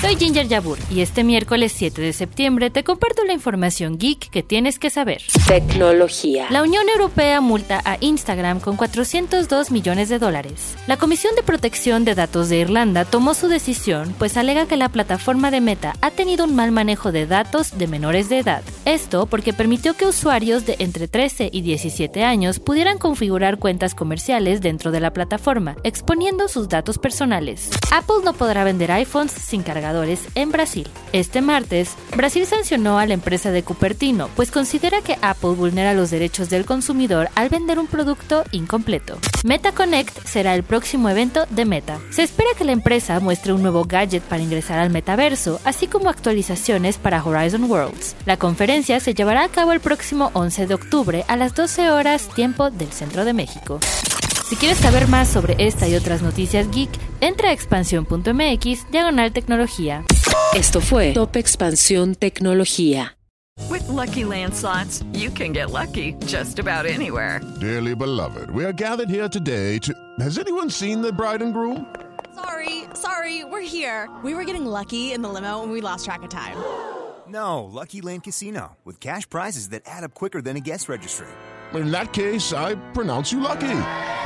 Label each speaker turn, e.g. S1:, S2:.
S1: Soy Ginger Yabur y este miércoles 7 de septiembre te comparto la información geek que tienes que saber.
S2: Tecnología.
S1: La Unión Europea multa a Instagram con 402 millones de dólares. La Comisión de Protección de Datos de Irlanda tomó su decisión pues alega que la plataforma de Meta ha tenido un mal manejo de datos de menores de edad. Esto porque permitió que usuarios de entre 13 y 17 años pudieran configurar cuentas comerciales dentro de la plataforma, exponiendo sus datos personales. Apple no podrá vender iPhones sin en Brasil. Este martes, Brasil sancionó a la empresa de Cupertino, pues considera que Apple vulnera los derechos del consumidor al vender un producto incompleto. Meta Connect será el próximo evento de Meta. Se espera que la empresa muestre un nuevo gadget para ingresar al metaverso, así como actualizaciones para Horizon Worlds. La conferencia se llevará a cabo el próximo 11 de octubre a las 12 horas tiempo del Centro de México. Si quieres saber más sobre esta y otras noticias geek, entra a expansión.mx diagonal tecnología.
S2: Esto fue Top Expansión Tecnología.
S3: With lucky landslots, you can get lucky just about anywhere.
S4: Dearly beloved, we are gathered here today to. Has anyone seen the bride and groom?
S5: Sorry, sorry, we're here. We were getting lucky in the limo and we lost track of time.
S6: No, Lucky Land Casino, with cash prizes that add up quicker than a guest registry.
S4: In that case, I pronounce you lucky.